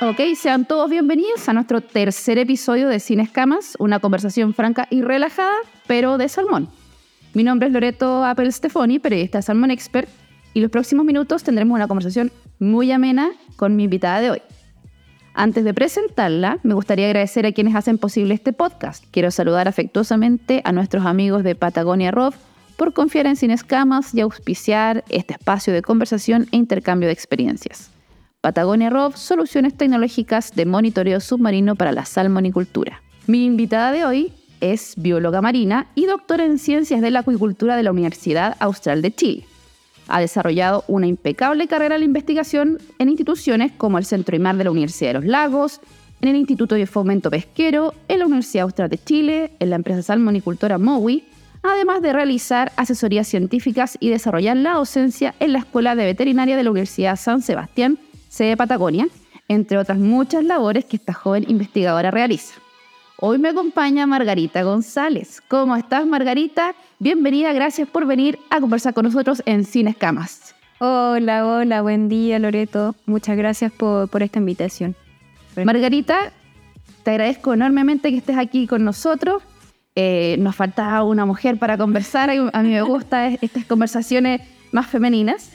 Ok, sean todos bienvenidos a nuestro tercer episodio de Sin Escamas, una conversación franca y relajada, pero de salmón. Mi nombre es Loreto Apple Stefani, periodista Salmon Expert, y los próximos minutos tendremos una conversación muy amena con mi invitada de hoy. Antes de presentarla, me gustaría agradecer a quienes hacen posible este podcast. Quiero saludar afectuosamente a nuestros amigos de Patagonia Rob por confiar en Sin Escamas y auspiciar este espacio de conversación e intercambio de experiencias. Patagonia Rob, soluciones tecnológicas de monitoreo submarino para la salmonicultura. Mi invitada de hoy es bióloga marina y doctora en ciencias de la acuicultura de la Universidad Austral de Chile. Ha desarrollado una impecable carrera de investigación en instituciones como el Centro IMAR de la Universidad de los Lagos, en el Instituto de Fomento Pesquero, en la Universidad Austral de Chile, en la empresa salmonicultora MOWI, además de realizar asesorías científicas y desarrollar la docencia en la Escuela de Veterinaria de la Universidad San Sebastián, sede de Patagonia, entre otras muchas labores que esta joven investigadora realiza. Hoy me acompaña Margarita González. ¿Cómo estás, Margarita? Bienvenida, gracias por venir a conversar con nosotros en Sin Escamas. Hola, hola, buen día, Loreto. Muchas gracias por, esta invitación. Margarita, te agradezco enormemente que estés aquí con nosotros. Eh, nos falta una mujer para conversar. A mí me gustan estas conversaciones más femeninas.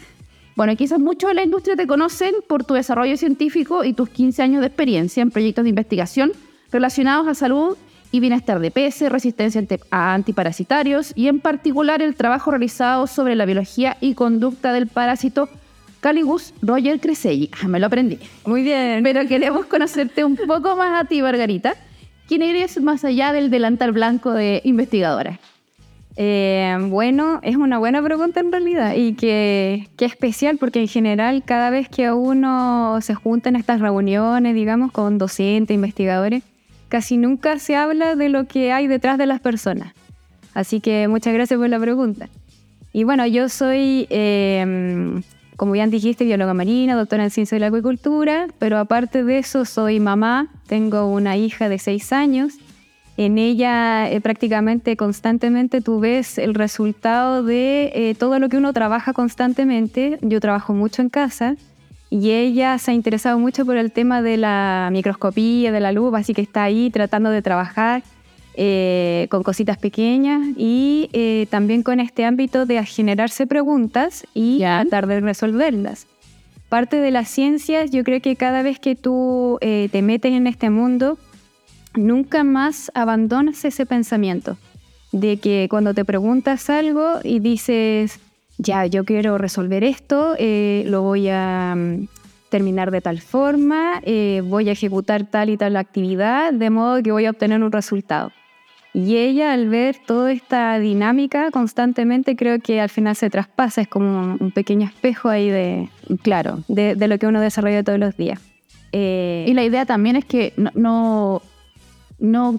Bueno, quizás muchos de la industria te conocen por tu desarrollo científico y tus 15 años de experiencia en proyectos de investigación relacionados a salud y bienestar de peces, resistencia a antiparasitarios y en particular el trabajo realizado sobre la biología y conducta del parásito Caligus Roger Creselli. Ah, me lo aprendí. Muy bien. Pero queremos conocerte un poco más a ti, Margarita. ¿Quién eres más allá del delantal blanco de investigadora? Eh, bueno, es una buena pregunta en realidad y que, que, especial porque en general cada vez que uno se junta en estas reuniones, digamos, con docentes, investigadores, casi nunca se habla de lo que hay detrás de las personas. Así que muchas gracias por la pregunta. Y bueno, yo soy, em, como bien dijiste, bióloga marina, doctora en ciencia de la acuicultura, pero aparte de eso soy mamá, tengo una hija de seis años. En ella eh, prácticamente constantemente tú ves el resultado de eh, todo lo que uno trabaja constantemente. Yo trabajo mucho en casa y ella se ha interesado mucho por el tema de la microscopía, de la luz, así que está ahí tratando de trabajar eh, con cositas pequeñas y eh, también con este ámbito de generarse preguntas y tratar de resolverlas. Parte de las ciencias, yo creo que cada vez que tú eh, te metes en este mundo, nunca más abandonas ese pensamiento de que cuando te preguntas algo y dices, ya, yo quiero resolver esto, eh, lo voy a mm, terminar de tal forma, eh, voy a ejecutar tal y tal actividad, de modo que voy a obtener un resultado. Y ella al ver toda esta dinámica constantemente creo que al final se traspasa, es como un pequeño espejo ahí de, claro, de, lo que uno desarrolla todos los días. Eh, y la idea también es que no no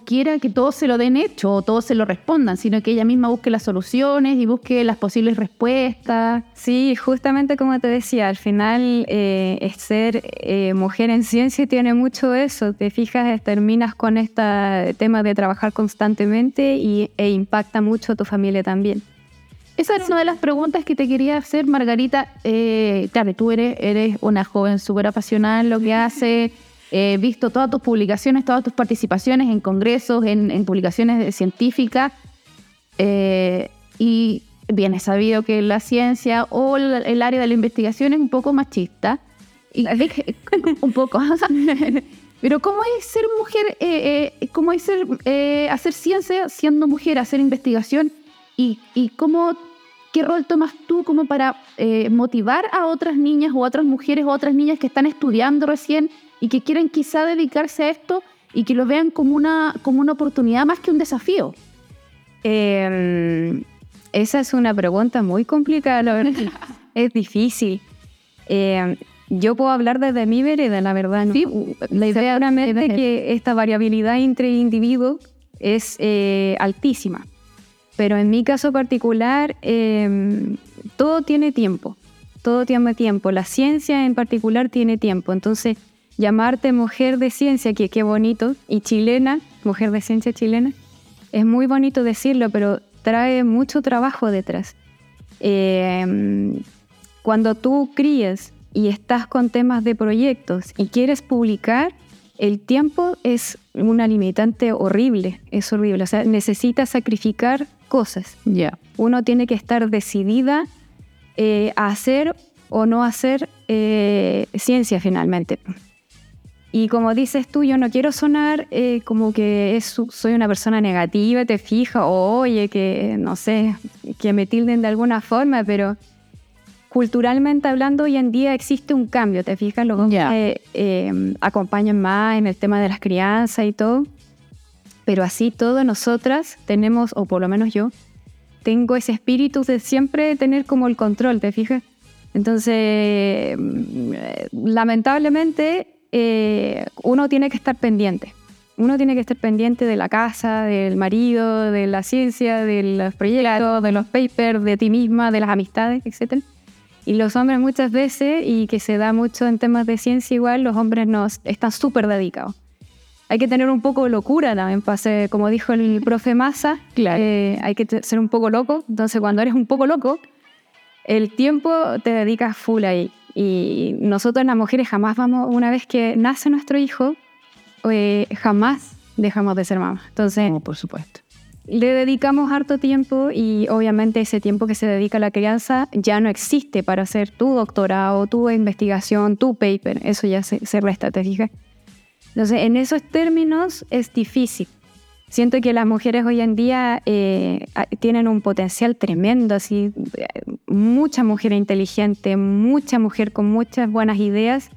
quiera que todos se lo den hecho o todos se lo respondan, sino que ella misma busque las soluciones y busque las posibles respuestas. Sí, justamente como te decía, al final eh, ser eh, mujer en ciencia tiene mucho eso. Te fijas, terminas con este tema de trabajar constantemente y, e impacta mucho a tu familia también. Esa es una de las preguntas que te quería hacer, Margarita. Eh, claro, tú eres, eres una joven súper apasionada en lo que hace. He visto todas tus publicaciones, todas tus participaciones en congresos, en, publicaciones científicas. Eh, y bien, he sabido que la ciencia o el, área de la investigación es un poco machista. Y, un poco. Pero ¿cómo es ser mujer, eh, eh, cómo es ser, hacer ciencia siendo mujer, hacer investigación? ¿Y, y cómo, qué rol tomas tú como para motivar a otras niñas o otras mujeres o otras niñas que están estudiando recién y que quieren quizá dedicarse a esto y que lo vean como una, como una oportunidad más que un desafío? Em, esa es una pregunta muy complicada, la verdad. es difícil. Em, yo puedo hablar desde mi vereda, la verdad. Sí, la idea es que esta variabilidad entre individuos es eh, altísima. Pero en mi caso particular, em, todo tiene tiempo. Todo tiene tiempo. La ciencia en particular tiene tiempo. Entonces, llamarte mujer de ciencia, que qué bonito, y chilena, mujer de ciencia chilena, es muy bonito decirlo, pero trae mucho trabajo detrás. Em, cuando tú crías y estás con temas de proyectos y quieres publicar, el tiempo es una limitante horrible, es horrible. O sea, necesitas sacrificar cosas. Ya. Uno tiene que estar decidida eh, a hacer o no hacer eh, ciencia finalmente. Y como dices tú, yo no quiero sonar eh, como que es, soy una persona negativa, te fija, o oye, que no sé, que me tilden de alguna forma, pero culturalmente hablando, hoy en día existe un cambio, ¿te fijas? Los hombres eh, acompañan más en el tema de las crianzas y todo. Pero así todo, nosotras tenemos, o por lo menos yo, tengo ese espíritu de siempre tener como el control, ¿te fijas? Entonces, mm, lamentablemente, eh, uno tiene que estar pendiente. Uno tiene que estar pendiente de la casa, del marido, de la ciencia, de los proyectos, de los papers, de ti misma, de las amistades, etc. Y los hombres muchas veces, y que se da mucho en temas de ciencia igual, los hombres nos están súper dedicados. Hay que tener un poco de locura también, pase, como dijo el profe Massa, eh, hay que ser un poco loco. Entonces cuando eres un poco loco, el tiempo te dedicas full ahí. Y nosotros las mujeres jamás vamos, una vez que nace nuestro hijo, eh, jamás dejamos de ser mamá. Entonces, por supuesto le dedicamos harto tiempo y obviamente ese tiempo que se dedica a la crianza ya no existe para hacer tu doctorado, tu investigación, tu paper. Eso ya se, resta, ¿te fijas? Entonces, en esos términos es difícil. Siento que las mujeres hoy en día eh, tienen un potencial tremendo, así, mucha mujer inteligente, mucha mujer con muchas buenas ideas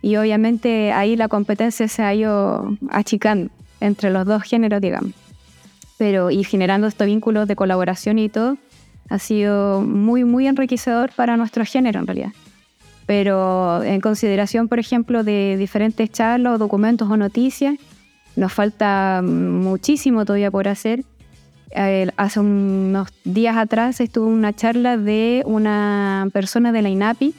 y obviamente ahí la competencia se ha ido achicando entre los dos géneros, digamos pero y generando estos vínculos de colaboración y todo, ha sido muy, muy enriquecedor para nuestro género en realidad. Pero en consideración, por ejemplo, de diferentes charlas o documentos o noticias, nos falta muchísimo todavía por hacer. hace unos días atrás estuvo una charla de una persona de la INAPI,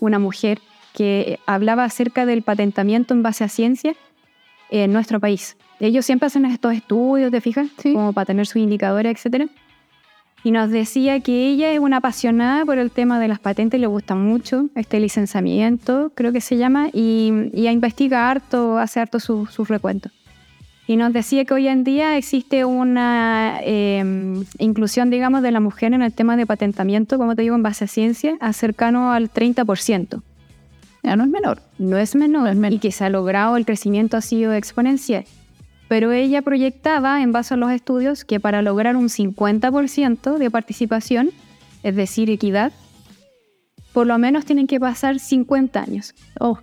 una mujer, que hablaba acerca del patentamiento en base a ciencia en nuestro país. Ellos siempre hacen estos estudios, ¿te fijas? Como para tener sus indicadores, etc. Y nos decía que ella es una apasionada por el tema de las patentes, le gusta mucho este licenciamiento, creo que se llama, y, y investiga harto, hace harto sus su recuentos. Y nos decía que hoy en día existe una em, inclusión, digamos, de la mujer en el tema de patentamiento, como te digo, en base a ciencia, a cercano al 30%. Ya no es menor. No es menor. No es menor. Y que se ha logrado, el crecimiento ha sido exponencial pero ella proyectaba, en base a los estudios, que para lograr un 50% de participación, es decir, equidad, por lo menos tienen que pasar 50 años. Oh.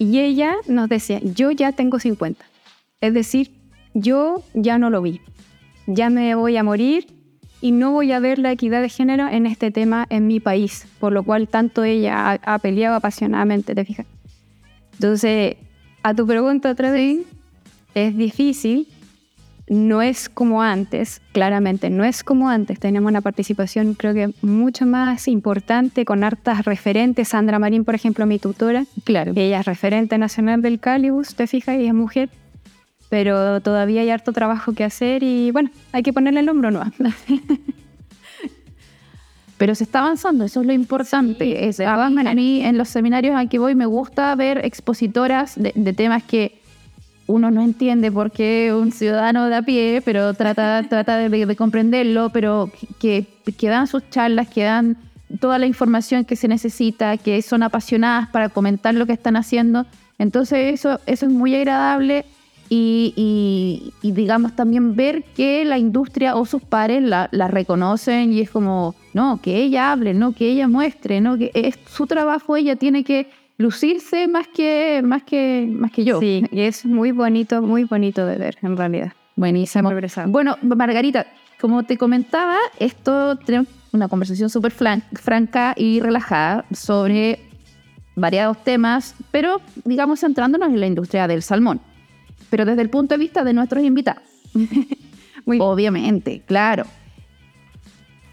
Y ella nos decía, yo ya tengo 50. Es decir, yo ya no lo vi. Ya me voy a morir y no voy a ver la equidad de género en este tema en mi país, por lo cual tanto ella ha, peleado apasionadamente, ¿te fijas? Entonces, a tu pregunta otra vez, es difícil, no es como antes, claramente, no es como antes. Tenemos una participación creo que mucho más importante con hartas referentes. Sandra Marín, por ejemplo, mi tutora. Claro. Ella es referente nacional del Calibus, te fijas, y es mujer. Pero todavía hay harto trabajo que hacer y bueno, hay que ponerle el hombro, ¿no? Pero se está avanzando, eso es lo importante. a mí en los seminarios a que voy me gusta ver expositoras de temas que uno no entiende por qué un ciudadano de a pie, pero trata, trata de, comprenderlo, pero que, que, dan sus charlas, que dan toda la información que se necesita, que son apasionadas para comentar lo que están haciendo. Entonces eso, eso es muy agradable y, digamos también ver que la industria o sus pares la, la, reconocen y es como, no, que ella hable, no, que ella muestre, no, que es su trabajo, ella tiene que lucirse más que, más que, más que yo. Sí, y es muy bonito, muy bonito de ver, en realidad. Buenísimo. Bueno, Margarita, como te comentaba, esto tenemos una conversación súper franca y relajada sobre variados temas, pero digamos centrándonos en la industria del salmón. Pero desde el punto de vista de nuestros invitados. Muy Obviamente, claro.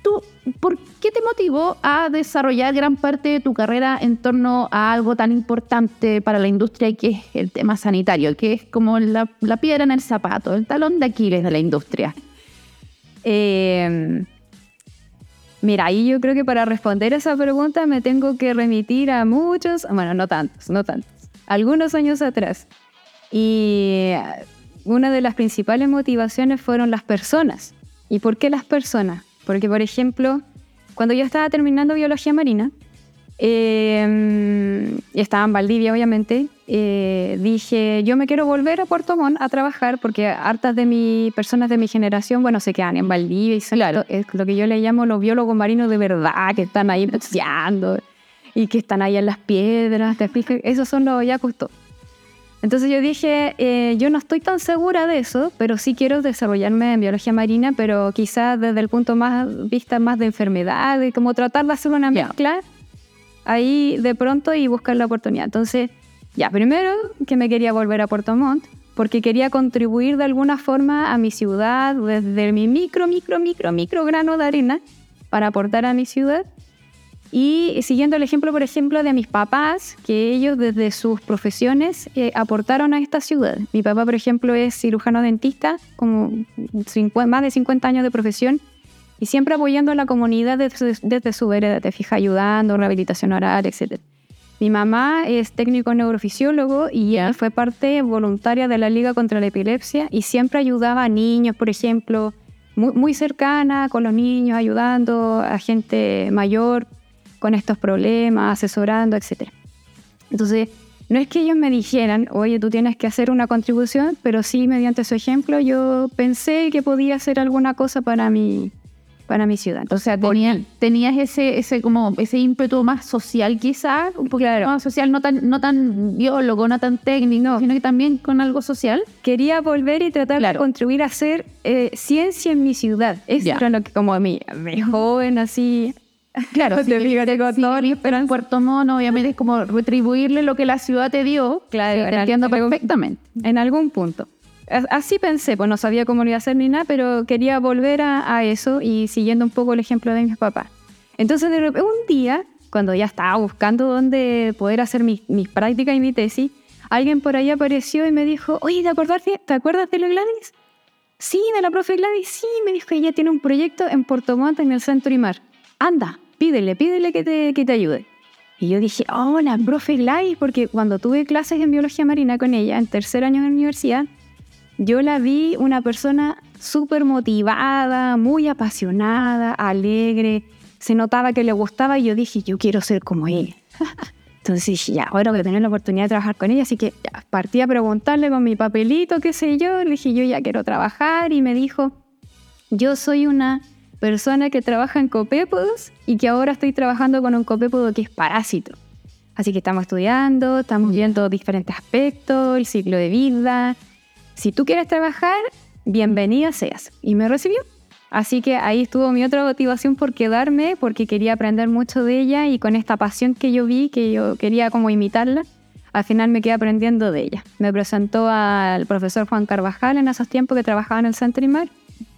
¿Tú por qué te motivó a desarrollar gran parte de tu carrera en torno a algo tan importante para la industria que es el tema sanitario, que es como la, piedra en el zapato, el talón de Aquiles de la industria? Em, Mira, ahí yo creo que para responder esa pregunta me tengo que remitir a muchos, bueno, no tantos, no tantos, algunos años atrás. Y una de las principales motivaciones fueron las personas. ¿Y por qué las personas? Porque, por ejemplo, cuando yo estaba terminando biología marina, eh, estaba en Valdivia, obviamente, eh, dije, yo me quiero volver a Puerto Montt a trabajar porque hartas de mis personas de mi generación, bueno, se quedan en Valdivia y son claro. es lo que yo le llamo los biólogos marinos de verdad, que están ahí buceando y que están ahí en las piedras, ¿te Esos son los ya costó. Entonces yo dije, eh, yo no estoy tan segura de eso, pero sí quiero desarrollarme en biología marina, pero quizás desde el punto más vista más de enfermedad, de como tratar de hacer una mezcla ahí de pronto y buscar la oportunidad. Entonces, ya, primero que me quería volver a Puerto Montt, porque quería contribuir de alguna forma a mi ciudad, desde mi micro, micro, micro, micro grano de arena, para aportar a mi ciudad. Y siguiendo el ejemplo, por ejemplo, de mis papás, que ellos desde sus profesiones eh, aportaron a esta ciudad. Mi papá, por ejemplo, es cirujano dentista, como más de 50 años de profesión, y siempre apoyando a la comunidad desde, su vereda, te fija, ayudando, rehabilitación oral, etc. Mi mamá es técnico neurofisiólogo y fue parte voluntaria de la Liga contra la Epilepsia y siempre ayudaba a niños, por ejemplo, muy, muy cercana con los niños, ayudando a gente mayor con estos problemas, asesorando, etc. Entonces, no es que ellos me dijeran, oye, tú tienes que hacer una contribución, pero sí, mediante su ejemplo, yo pensé que podía hacer alguna cosa para mi, para mi ciudad. O sea, tenías ese, ese, como, ese ímpetu más social quizás, un poquito más social, no tan, no tan biólogo, no tan técnico, sino que también con algo social. Quería volver y tratar de contribuir a hacer eh, ciencia en mi ciudad. Eso era lo que como a mí, joven así, Claro, te pero en Puerto Mono, obviamente es como retribuirle lo que la ciudad te dio. Claro, te entiendo perfectamente. En algún punto. Así pensé, pues no sabía cómo lo iba a hacer ni nada, pero quería volver a, eso y siguiendo un poco el ejemplo de mis papás. Entonces, de repente, un día, cuando ya estaba buscando dónde poder hacer mis, prácticas y mi tesis, alguien por ahí apareció y me dijo, oye, ¿te acuerdas, ¿te acuerdas de la Gladys? Sí, de la profe Gladys, sí, me dijo, ella tiene un proyecto en Puerto Montt, en el Centro Imar. Anda, pídele, pídele que te, que te ayude. Y yo dije, hola, profe Lai, porque cuando tuve clases en biología marina con ella, en tercer año de la universidad, yo la vi una persona súper motivada, muy apasionada, alegre, se notaba que le gustaba y yo dije, yo quiero ser como ella. Entonces dije, ya, ahora voy a tener la oportunidad de trabajar con ella, así que ya, partí a preguntarle con mi papelito, qué sé yo, le dije, yo ya quiero trabajar y me dijo, yo soy una persona que trabaja en copépodos y que ahora estoy trabajando con un copépodo que es parásito. Así que estamos estudiando, estamos viendo diferentes aspectos, el ciclo de vida. Si tú quieres trabajar, bienvenida seas. Y me recibió. Así que ahí estuvo mi otra motivación por quedarme, porque quería aprender mucho de ella y con esta pasión que yo vi, que yo quería como imitarla, al final me quedé aprendiendo de ella. Me presentó al profesor Juan Carvajal en esos tiempos que trabajaba en el Centro Imar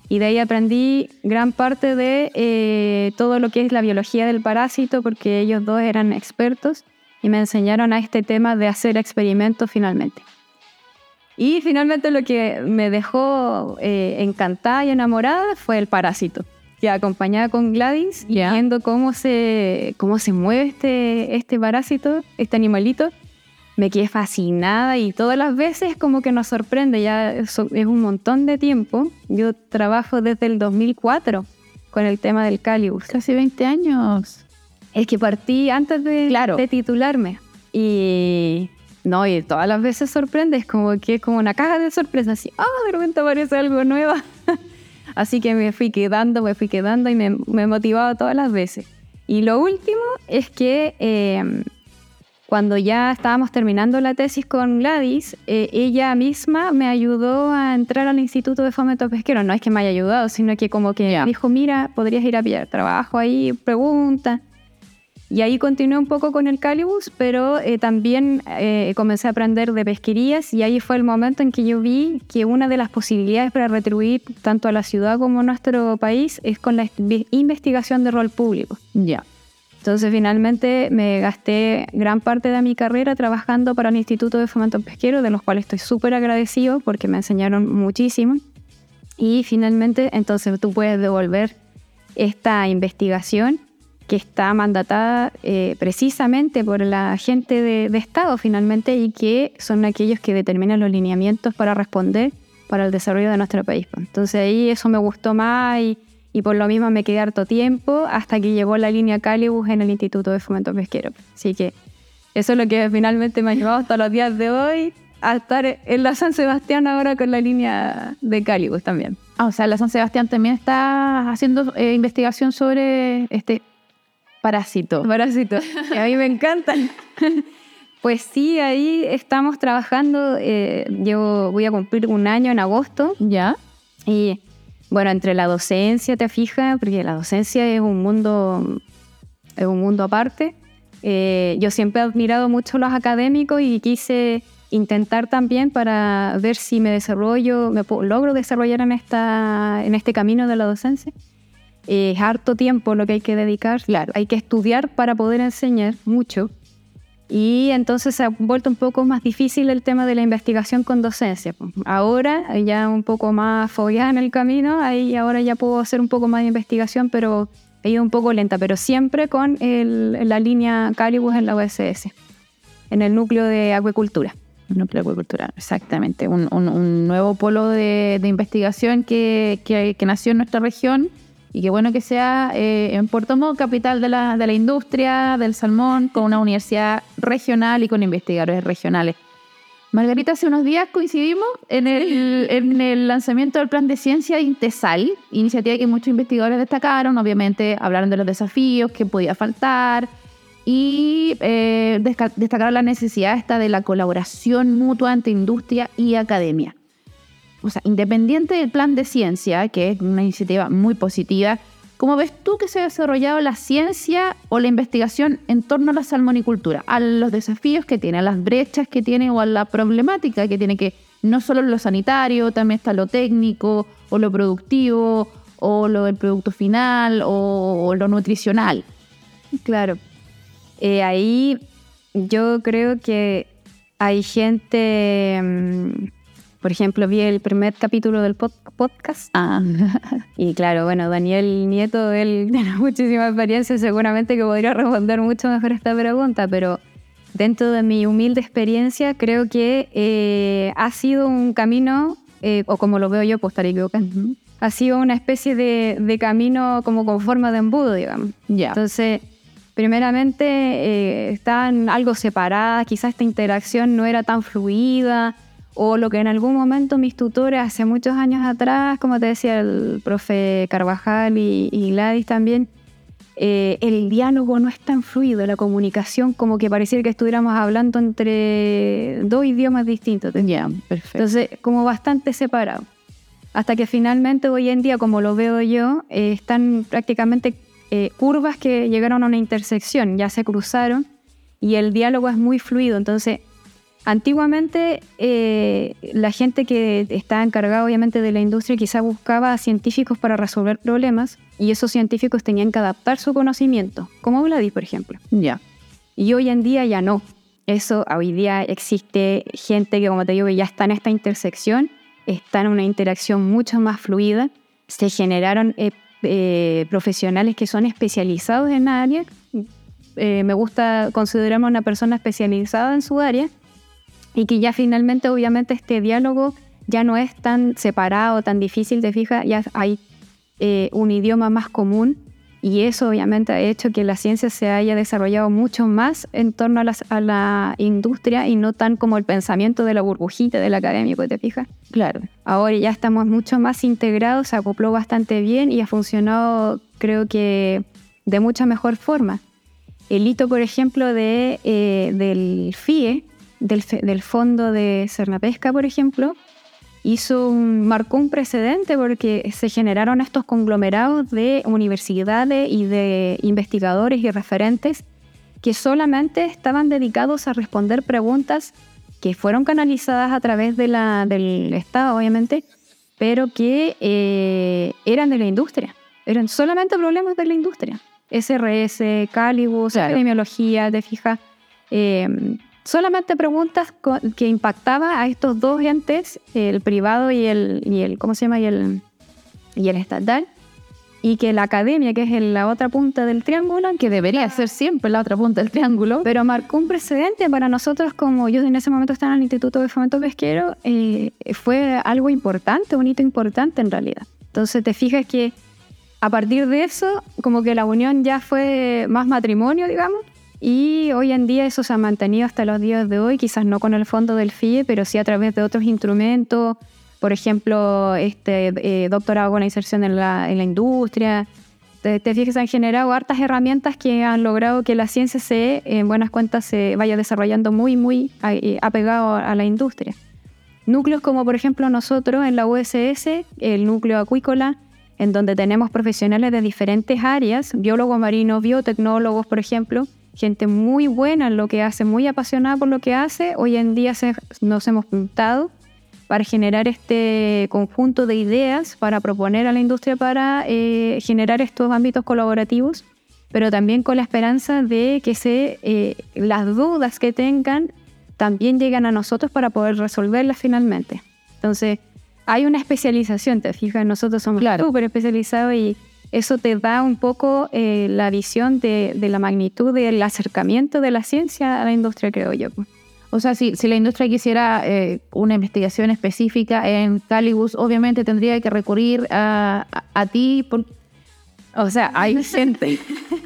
y de ahí aprendí gran parte de eh, todo lo que es la biología del parásito, porque ellos dos eran expertos y me enseñaron a este tema de hacer experimentos finalmente. Y finalmente lo que me dejó eh, encantada y enamorada fue el parásito, que acompañaba con Gladys, viendo cómo se, cómo se mueve este, este parásito, este animalito, me quedé fascinada y todas las veces como que nos sorprende, ya es, un montón de tiempo. Yo trabajo desde el 2004 con el tema del Calibus. Casi 20 años. Es que partí antes de, de titularme y no, y todas las veces sorprende, es como que es como una caja de sorpresas, así, ah, de repente aparece algo nuevo. así que me fui quedando, me fui quedando y me, me motivaba todas las veces. Y lo último es que eh, cuando ya estábamos terminando la tesis con Gladys, eh, ella misma me ayudó a entrar al Instituto de Fomento Pesquero. No es que me haya ayudado, sino que como que dijo, mira, podrías ir a pillar trabajo ahí, pregunta. Y ahí continué un poco con el Calibus, pero eh, también eh, comencé a aprender de pesquerías y ahí fue el momento en que yo vi que una de las posibilidades para retribuir tanto a la ciudad como a nuestro país es con la investigación de rol público. Ya. Entonces finalmente me gasté gran parte de mi carrera trabajando para el Instituto de Fomento Pesquero, de los cuales estoy súper agradecido porque me enseñaron muchísimo. Y finalmente entonces tú puedes devolver esta investigación que está mandatada eh, precisamente por la gente de, de, Estado finalmente y que son aquellos que determinan los lineamientos para responder para el desarrollo de nuestro país. Entonces ahí eso me gustó más y, y por lo mismo me quedé harto tiempo hasta que llegó la línea Calibus en el Instituto de Fomento Pesquero. Así que eso es lo que finalmente me ha llevado hasta los días de hoy a estar en la San Sebastián ahora con la línea de Calibus también. Ah, o sea, la San Sebastián también está haciendo eh, investigación sobre este parásito. Parásito, que a mí me encantan. Pues sí, ahí estamos trabajando. Eh, yo voy a cumplir un año en agosto. Ya. Y bueno, entre la docencia, te fijas, porque la docencia es un mundo, es un mundo aparte. Eh, yo siempre he admirado mucho a los académicos y quise intentar también para ver si me desarrollo, me logro desarrollar en, esta, en este camino de la docencia. es harto tiempo lo que hay que dedicar. Claro. Hay que estudiar para poder enseñar mucho. Y entonces se ha vuelto un poco más difícil el tema de la investigación con docencia. Ahora, ya un poco más fogueada en el camino, ahí ahora ya puedo hacer un poco más de investigación, pero he ido un poco lenta, pero siempre con el, la línea Calibus en la USS, en el núcleo de acuicultura. Núcleo de acuicultura, exactamente. Un, un, un nuevo polo de, de investigación que, que, que nació en nuestra región y qué bueno que sea eh, en Puerto Montt, capital de la, de la industria del salmón, con una universidad regional y con investigadores regionales. Margarita, hace unos días coincidimos en el, en el lanzamiento del plan de ciencia de Intesal, iniciativa que muchos investigadores destacaron, obviamente hablaron de los desafíos, que podía faltar, y eh, destacaron la necesidad esta de la colaboración mutua entre industria y academia o sea, independiente del plan de ciencia, que es una iniciativa muy positiva, ¿cómo ves tú que se ha desarrollado la ciencia o la investigación en torno a la salmonicultura? A los desafíos que tiene, a las brechas que tiene o a la problemática que tiene que no solo lo sanitario, también está lo técnico o lo productivo o lo del producto final o, lo nutricional. Claro. Eh, ahí yo creo que hay gente mmm, por ejemplo, vi el primer capítulo del pod podcast. Ah. Y claro, bueno, Daniel Nieto, él tiene muchísima experiencia, seguramente que podría responder mucho mejor esta pregunta, pero dentro de mi humilde experiencia, creo que eh, ha sido un camino, eh, o como lo veo yo, pues estaré equivocada, ha sido una especie de, de, camino como con forma de embudo, digamos. Ya. Entonces, primeramente, eh, estaban algo separadas, quizás esta interacción no era tan fluida o lo que en algún momento mis tutores hace muchos años atrás, como te decía el profe Carvajal y, y Gladys también, eh, el diálogo no es tan fluido, la comunicación como que pareciera que estuviéramos hablando entre dos idiomas distintos. Ya, yeah, perfecto. Entonces, como bastante separado. Hasta que finalmente hoy en día, como lo veo yo, eh, están prácticamente eh, curvas que llegaron a una intersección, ya se cruzaron y el diálogo es muy fluido. Entonces, Antiguamente eh, la gente que estaba encargada obviamente de la industria quizá buscaba a científicos para resolver problemas y esos científicos tenían que adaptar su conocimiento, como Vladis, por ejemplo. Ya. Y hoy en día ya no. Eso, hoy día existe gente que, como te digo, ya está en esta intersección, está en una interacción mucho más fluida, se generaron eh, eh, profesionales que son especializados en área. Me gusta considerarme una persona especializada en su área y que ya finalmente obviamente este diálogo ya no es tan separado, tan difícil de fijar, ya hay eh, un idioma más común y eso obviamente ha hecho que la ciencia se haya desarrollado mucho más en torno a, las, a la industria y no tan como el pensamiento de la burbujita del académico, ¿te fijas? Claro. Ahora ya estamos mucho más integrados, se acopló bastante bien y ha funcionado creo que de mucha mejor forma. El hito, por ejemplo, de, eh, del FIE, del, del fondo de Cernapesca, por ejemplo, hizo un, marcó un precedente porque se generaron estos conglomerados de universidades y de investigadores y referentes que solamente estaban dedicados a responder preguntas que fueron canalizadas a través de la, del Estado, obviamente, pero que eh, eran de la industria. Eran solamente problemas de la industria. SRS, Calibus, claro. epidemiología, te fijas. Eh, solamente preguntas que impactaba a estos dos entes, el privado y el, y el ¿cómo se llama? Y el, y el estatal. y que la academia, que es en la otra punta del triángulo, que debería ser siempre la otra punta del triángulo, pero marcó un precedente para nosotros como yo en ese momento estaba en el Instituto de Fomento Pesquero, eh, fue algo importante, un hito importante en realidad. Entonces te fijas que a partir de eso, como que la unión ya fue más matrimonio, digamos, y hoy en día eso se ha mantenido hasta los días de hoy, quizás no con el fondo del FIE, pero sí a través de otros instrumentos, por ejemplo, este eh, doctorado con la inserción en la, en la industria. Te, te fijas, han generado hartas herramientas que han logrado que la ciencia se, en buenas cuentas, se vaya desarrollando muy, muy apegado a la industria. Núcleos como, por ejemplo, nosotros en la USS, el núcleo acuícola, en donde tenemos profesionales de diferentes áreas, biólogos marinos, biotecnólogos, por ejemplo, gente muy buena en lo que hace, muy apasionada por lo que hace. Hoy en día nos hemos juntado para generar este conjunto de ideas, para proponer a la industria para eh, generar estos ámbitos colaborativos, pero también con la esperanza de que se, eh, las dudas que tengan también lleguen a nosotros para poder resolverlas finalmente. Entonces, hay una especialización, te fijas, nosotros somos súper especializados y eso te da un poco eh, la visión de, la magnitud del acercamiento de la ciencia a la industria, creo yo. O sea, si, si la industria quisiera eh, una investigación específica en Calibus, obviamente tendría que recurrir a, a, ti. o sea, hay gente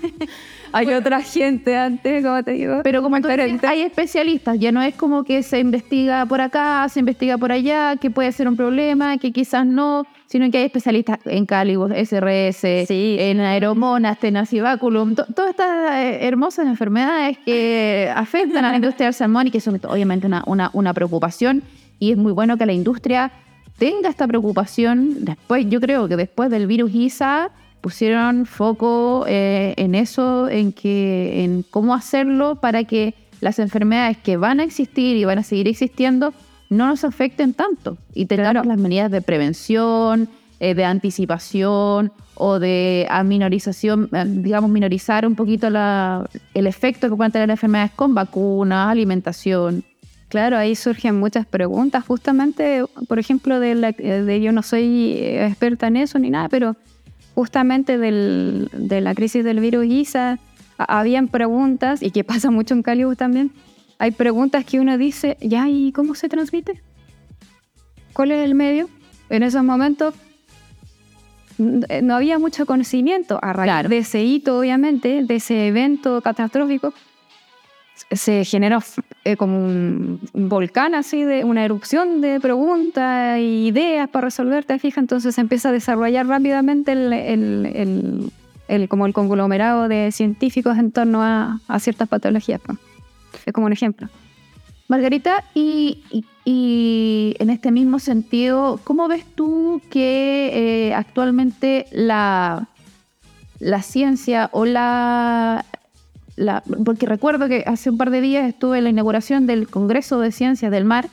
hay otra gente antes, como te digo. Pero como entonces hay especialistas, ya no es como que se investiga por acá, se investiga por allá, que puede ser un problema, que quizás no, sino que hay especialistas en Calibus, SRS, en aeromonas, tenacibaculum, todas estas eh, hermosas enfermedades que afectan a la industria del salmón y que son obviamente una, una, una preocupación. Y es muy bueno que la industria tenga esta preocupación después, yo creo que después del virus ISA pusieron foco eh, en eso, en, que, en cómo hacerlo para que las enfermedades que van a existir y van a seguir existiendo no nos afecten tanto y tengamos las medidas de prevención, eh, de anticipación o de minorización, eh, digamos, minorizar un poquito el efecto que pueden tener las enfermedades con vacunas, alimentación. Claro, ahí surgen muchas preguntas, justamente, por ejemplo, de, de yo no soy experta en eso ni nada, pero justamente de la crisis del virus ISA, habían preguntas, y que pasa mucho en Calibus también, hay preguntas que uno dice, ya, ¿y cómo se transmite? ¿Cuál es el medio? En esos momentos no había mucho conocimiento a raíz de ese hito, obviamente, de ese evento catastrófico se generó eh, como un, volcán así, de una erupción de preguntas e ideas para resolver, te entonces se empieza a desarrollar rápidamente el, el, como el conglomerado de científicos en torno a, a ciertas patologías. Es como un ejemplo. Margarita, y, y, en este mismo sentido, ¿cómo ves tú que eh, actualmente la, la ciencia o la porque recuerdo que hace un par de días estuve en la inauguración del Congreso de Ciencias del Mar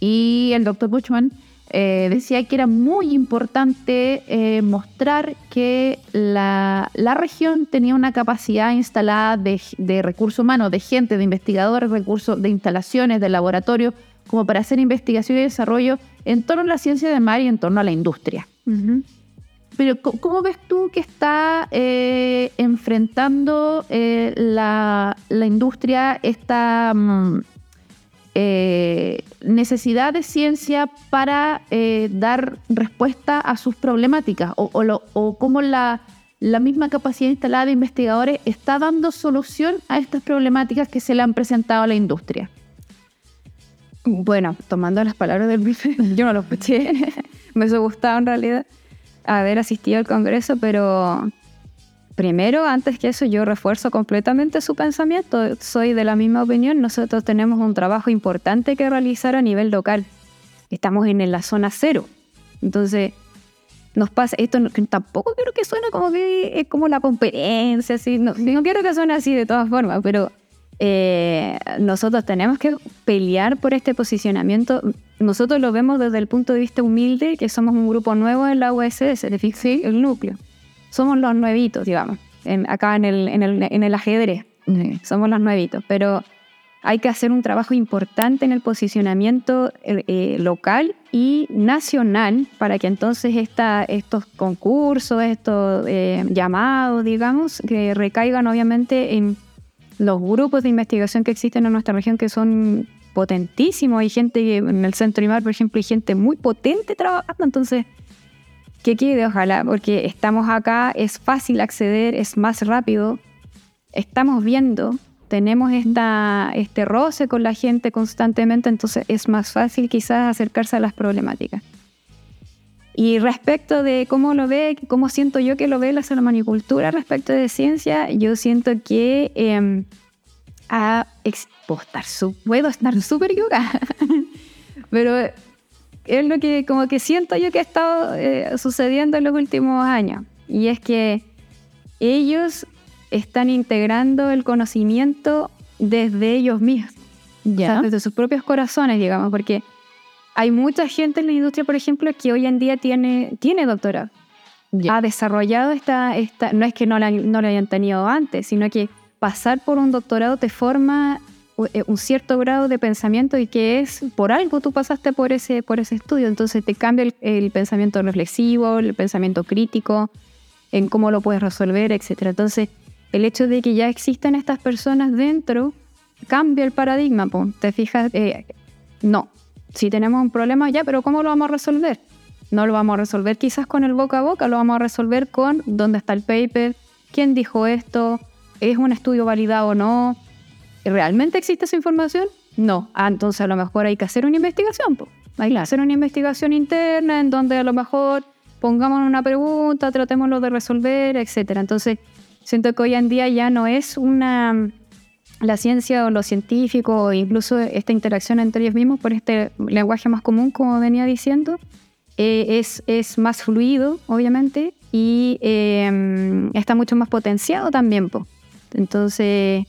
y el doctor Buchman eh, decía que era muy importante eh, mostrar que la, región tenía una capacidad instalada de, de recursos humanos, de gente, de investigadores, recursos, de instalaciones, de laboratorio, como para hacer investigación y desarrollo en torno a la ciencia del mar y en torno a la industria. Pero ¿cómo ves tú que está eh, enfrentando eh, la, industria esta mm, eh, necesidad de ciencia para dar respuesta a sus problemáticas? ¿O, o, cómo la, la misma capacidad instalada de investigadores está dando solución a estas problemáticas que se le han presentado a la industria? Bueno, tomando las palabras del bife, yo no lo escuché, me gustado en realidad haber asistido al Congreso, pero primero, antes que eso, yo refuerzo completamente su pensamiento. Soy de la misma opinión. Nosotros tenemos un trabajo importante que realizar a nivel local. Estamos en la zona cero. Entonces, nos pasa, esto tampoco quiero que suene como que es como la competencia, así. No, no quiero que suene así de todas formas, pero eh, nosotros tenemos que pelear por este posicionamiento. Nosotros lo vemos desde el punto de vista humilde, que somos un grupo nuevo en la USS, ¿sí? el núcleo. Somos los nuevitos, digamos, acá en el, en el, en el ajedrez. Somos los nuevitos. Pero hay que hacer un trabajo importante en el posicionamiento eh, eh, local y nacional para que entonces esta, estos concursos, estos eh, llamados, digamos, que recaigan obviamente en los grupos de investigación que existen en nuestra región que son potentísimos. Hay gente que, en el centro IMAR, por ejemplo, hay gente muy potente trabajando, entonces que quede, ojalá, porque estamos acá, es fácil acceder, es más rápido, estamos viendo tenemos esta, este roce con la gente constantemente, entonces es más fácil quizás acercarse a las problemáticas. Y respecto de cómo lo ve, cómo siento yo que lo ve la salamanicultura respecto de ciencia, yo siento que eh, a expostar su, puedo estar súper yoga, pero es lo que como que siento yo que ha estado eh, sucediendo en los últimos años. Y es que ellos están integrando el conocimiento desde ellos mismos, desde sus propios corazones, digamos, porque hay mucha gente en la industria, por ejemplo, que hoy en día tiene, tiene doctorado. Ha desarrollado esta, esta, no es que no la, no hayan tenido antes, sino que pasar por un doctorado te forma eh, un cierto grado de pensamiento y que es por algo tú pasaste por ese, por ese estudio, entonces te cambia el, el pensamiento reflexivo, el pensamiento crítico, en cómo lo puedes resolver, etc. Entonces, el hecho de que ya existen estas personas dentro cambia el paradigma. ¿Te fijas? Eh, no, si tenemos un problema ya, pero ¿cómo lo vamos a resolver? No lo vamos a resolver quizás con el boca a boca, lo vamos a resolver con dónde está el paper, quién dijo esto, es un estudio validado o no, ¿realmente existe esa información? No, ah, entonces a lo mejor hay que hacer una investigación. Hay que hacer una investigación interna en donde a lo mejor pongamos una pregunta, tratémoslo de resolver, etc. Entonces, Siento que hoy en día ya no es una la ciencia o lo científico o incluso esta interacción entre ellos mismos por este lenguaje más común, como venía diciendo, eh, es, es, más fluido, obviamente, y em, está mucho más potenciado también. Entonces,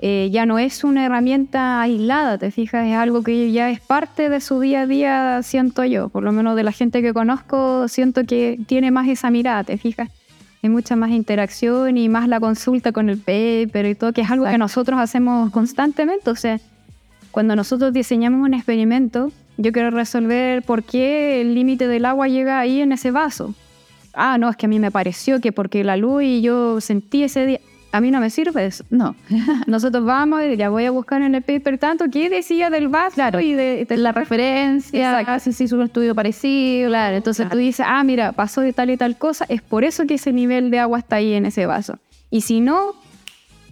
eh, ya no es una herramienta aislada, te fijas, es algo que ya es parte de su día a día, siento yo, por lo menos de la gente que conozco, siento que tiene más esa mirada, te fijas hay mucha más interacción y más la consulta con el paper y todo, que es algo que nosotros hacemos constantemente. O sea, cuando nosotros diseñamos un experimento, yo quiero resolver por qué el límite del agua llega ahí en ese vaso. Ah, no, es que a mí me pareció que porque la luz y yo sentí ese día a mí no me sirve eso. No. Nosotros vamos y ya voy a buscar en el paper tanto qué decía del vaso claro. y de, la referencia, si hizo un estudio parecido. Claro, entonces tú dices, ah, mira, pasó de tal y tal cosa, es por eso que ese nivel de agua está ahí en ese vaso. Y si no,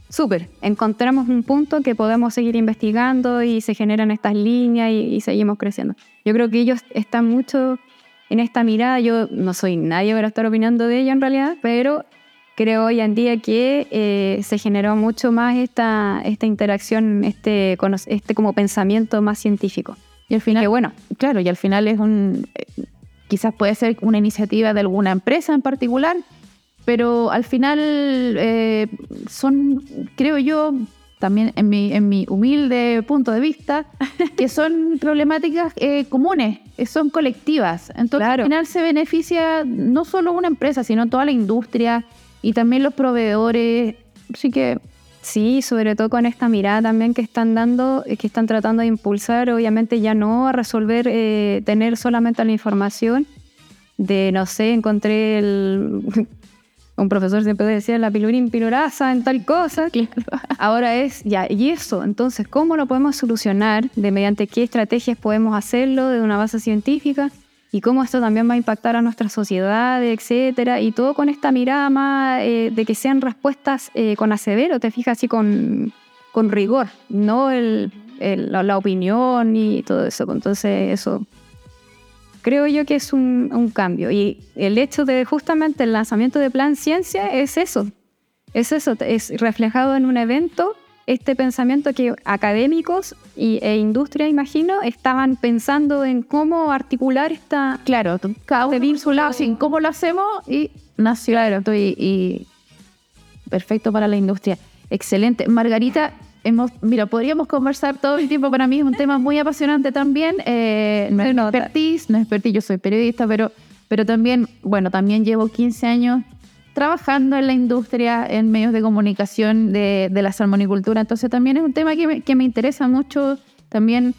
súper, encontramos un punto que podemos seguir investigando y se generan estas líneas y, y seguimos creciendo. Yo creo que ellos están mucho en esta mirada. Yo no soy nadie para estar opinando de ella en realidad, pero creo hoy en día que eh, se generó mucho más esta, esta interacción, este, este como pensamiento más científico. Y al final, bueno, claro, y al final es un, eh, quizás puede ser una iniciativa de alguna empresa en particular, pero al final eh, son, creo yo, también en mi, en mi humilde punto de vista, que son problemáticas comunes, son colectivas. Entonces al final se beneficia no solo una empresa, sino toda la industria, y también los proveedores. Así que sí, sobre todo con esta mirada también que están dando, eh, que están tratando de impulsar, obviamente ya no a resolver, eh, tener solamente la información de, no sé, encontré el... Un profesor siempre decía la pilurín piluraza en tal cosa. Ahora es ya, y eso, entonces, ¿cómo lo podemos solucionar? ¿De mediante qué estrategias podemos hacerlo de una base científica? Y cómo esto también va a impactar a nuestra sociedad, etcétera, y todo con esta mirada más eh, de que sean respuestas eh, con asevero, te fijas, así con, con rigor, no el, la, opinión y todo eso. Entonces, eso creo yo que es un, un, cambio. Y el hecho de justamente el lanzamiento de Plan Ciencia es eso, es eso, es reflejado en un evento este pensamiento que académicos y, e industria, imagino, estaban pensando en cómo articular esta... Claro, cada uno su lado, así, cómo lo hacemos y nació. Claro, y, y perfecto para la industria. Excelente. Margarita, hemos, mira, podríamos conversar todo el tiempo. Para mí es un tema muy apasionante también. Eh, no es expertise, no es expertise, yo soy periodista, pero, pero también, bueno, también llevo 15 años trabajando en la industria, en medios de comunicación de, de la salmonicultura. Entonces también es un tema que me, que me interesa mucho. También,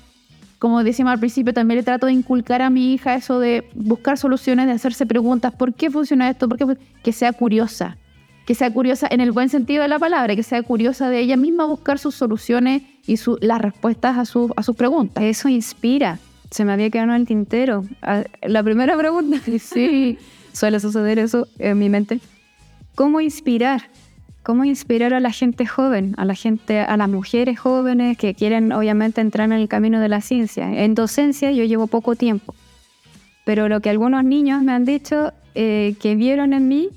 como decíamos al principio, también le trato de inculcar a mi hija eso de buscar soluciones, de hacerse preguntas, ¿por qué funciona esto? ¿Por qué? Que sea curiosa, que sea curiosa en el buen sentido de la palabra, que sea curiosa de ella misma buscar sus soluciones y su, las respuestas a, su, a sus preguntas. Eso inspira. Se me había quedado en el tintero. Ah, La primera pregunta. Sí, Suele suceder eso en mi mente. ¿Cómo inspirar? ¿Cómo inspirar a la gente joven, a la gente, a las mujeres jóvenes que quieren obviamente entrar en el camino de la ciencia? En docencia yo llevo poco tiempo, pero lo que algunos niños me han dicho eh, que vieron en mí,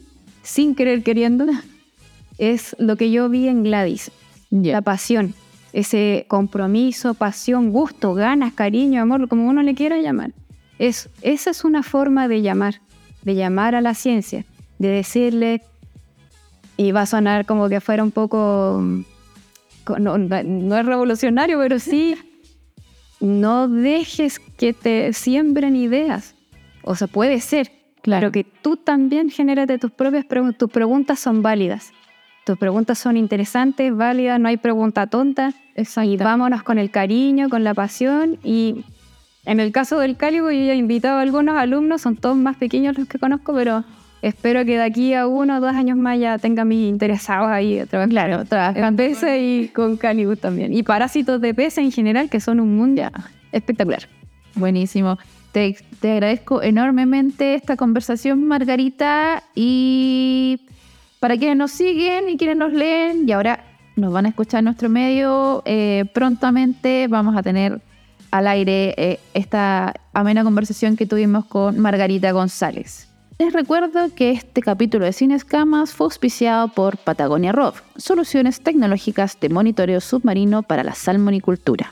sin querer queriendo, es lo que yo vi en Gladys, Ya. la pasión, ese compromiso, pasión, gusto, ganas, cariño, amor, como uno le quiera llamar. Es, esa es una forma de llamar, de llamar a la ciencia, de decirle, y va a sonar como que fuera un poco, co- no, no es revolucionario, pero sí, no dejes que te siembren ideas. O sea, puede ser, Claro. pero que tú también genérate tus propias preguntas. Tus preguntas son válidas. Tus preguntas son interesantes, válidas, no hay pregunta tonta. Y Exacto. vámonos con el cariño, con la pasión. Y en el caso del cálico, yo ya he invitado a algunos alumnos, son todos más pequeños los que conozco, pero espero que de aquí a uno o dos años más ya tengan mis interesados ahí. Claro, En trabajando. peces y con cálico también. Y parásitos de peces en general, que son un mundo espectacular. Buenísimo. Te, te agradezco enormemente esta conversación, Margarita. Y para quienes nos siguen y quienes nos leen y ahora nos van a escuchar en nuestro medio, eh, prontamente vamos a tener al aire eh, esta amena conversación que tuvimos con Margarita González. Les recuerdo que este capítulo de Cine Escamas fue auspiciado por Patagonia Rov, soluciones tecnológicas de monitoreo submarino para la salmonicultura.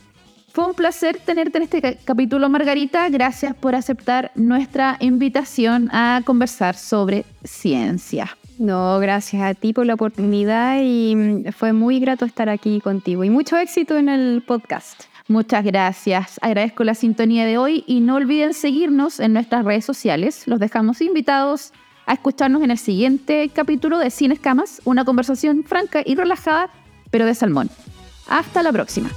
Fue un placer tenerte en este ca- capítulo, Margarita. Gracias por aceptar nuestra invitación a conversar sobre ciencia. No, gracias a ti por la oportunidad y mm, fue muy grato estar aquí contigo. Y mucho éxito en el podcast. Muchas gracias. Agradezco la sintonía de hoy y no olviden seguirnos en nuestras redes sociales. Los dejamos invitados a escucharnos en el siguiente capítulo de Cine Escamas, una conversación franca y relajada, pero de salmón. Hasta la próxima.